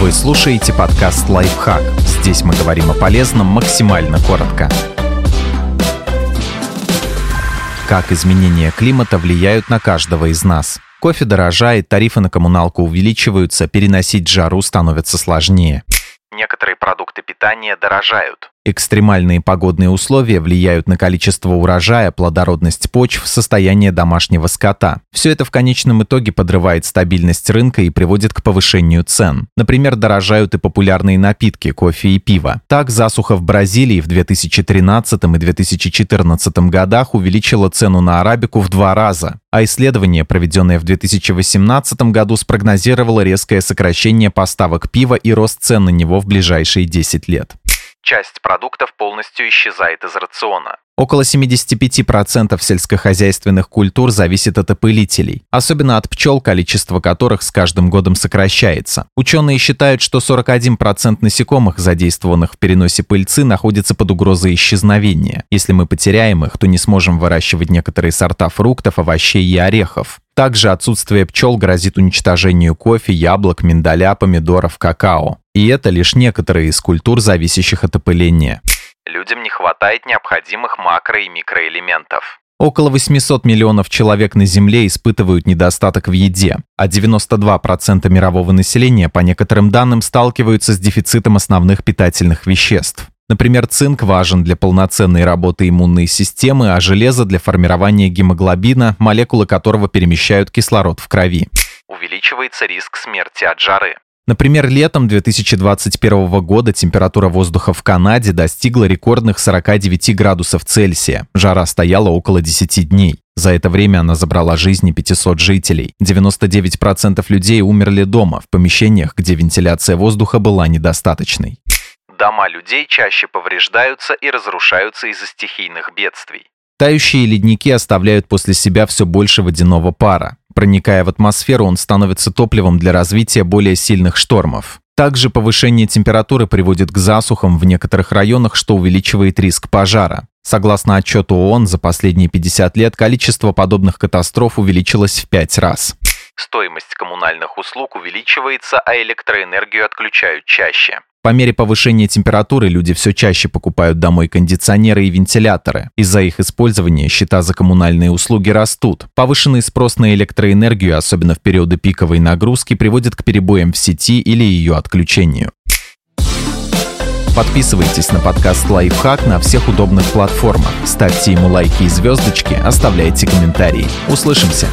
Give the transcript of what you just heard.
Вы слушаете подкаст «Лайфхак». Здесь мы говорим о полезном максимально коротко. Как изменения климата влияют на каждого из нас? Кофе дорожает, тарифы на коммуналку увеличиваются, переносить жару становится сложнее. Некоторые продукты питания дорожают. Экстремальные погодные условия влияют на количество урожая, плодородность почв, состояние домашнего скота. Все это в конечном итоге подрывает стабильность рынка и приводит к повышению цен. Например, дорожают и популярные напитки, кофе и пиво. Так, засуха в Бразилии в 2013 и 2014 годах увеличила цену на арабику в два раза, а исследование, проведенное в 2018 году, спрогнозировало резкое сокращение поставок пива и рост цен на него в ближайшие 10 лет часть продуктов полностью исчезает из рациона. Около 75% сельскохозяйственных культур зависит от опылителей, особенно от пчел, количество которых с каждым годом сокращается. Ученые считают, что 41% насекомых, задействованных в переносе пыльцы, находится под угрозой исчезновения. Если мы потеряем их, то не сможем выращивать некоторые сорта фруктов, овощей и орехов. Также отсутствие пчел грозит уничтожению кофе, яблок, миндаля, помидоров, какао. И это лишь некоторые из культур, зависящих от опыления. Людям не хватает необходимых макро- и микроэлементов. Около 800 миллионов человек на Земле испытывают недостаток в еде, а 92% мирового населения, по некоторым данным, сталкиваются с дефицитом основных питательных веществ. Например, цинк важен для полноценной работы иммунной системы, а железо для формирования гемоглобина, молекулы которого перемещают кислород в крови. Увеличивается риск смерти от жары. Например, летом 2021 года температура воздуха в Канаде достигла рекордных 49 градусов Цельсия. Жара стояла около 10 дней. За это время она забрала жизни 500 жителей. 99% людей умерли дома, в помещениях, где вентиляция воздуха была недостаточной дома людей чаще повреждаются и разрушаются из-за стихийных бедствий. Тающие ледники оставляют после себя все больше водяного пара. Проникая в атмосферу, он становится топливом для развития более сильных штормов. Также повышение температуры приводит к засухам в некоторых районах, что увеличивает риск пожара. Согласно отчету ООН, за последние 50 лет количество подобных катастроф увеличилось в 5 раз. Стоимость коммунальных услуг увеличивается, а электроэнергию отключают чаще. По мере повышения температуры люди все чаще покупают домой кондиционеры и вентиляторы. Из-за их использования счета за коммунальные услуги растут. Повышенный спрос на электроэнергию, особенно в периоды пиковой нагрузки, приводит к перебоям в сети или ее отключению. Подписывайтесь на подкаст «Лайфхак» на всех удобных платформах. Ставьте ему лайки и звездочки, оставляйте комментарии. Услышимся!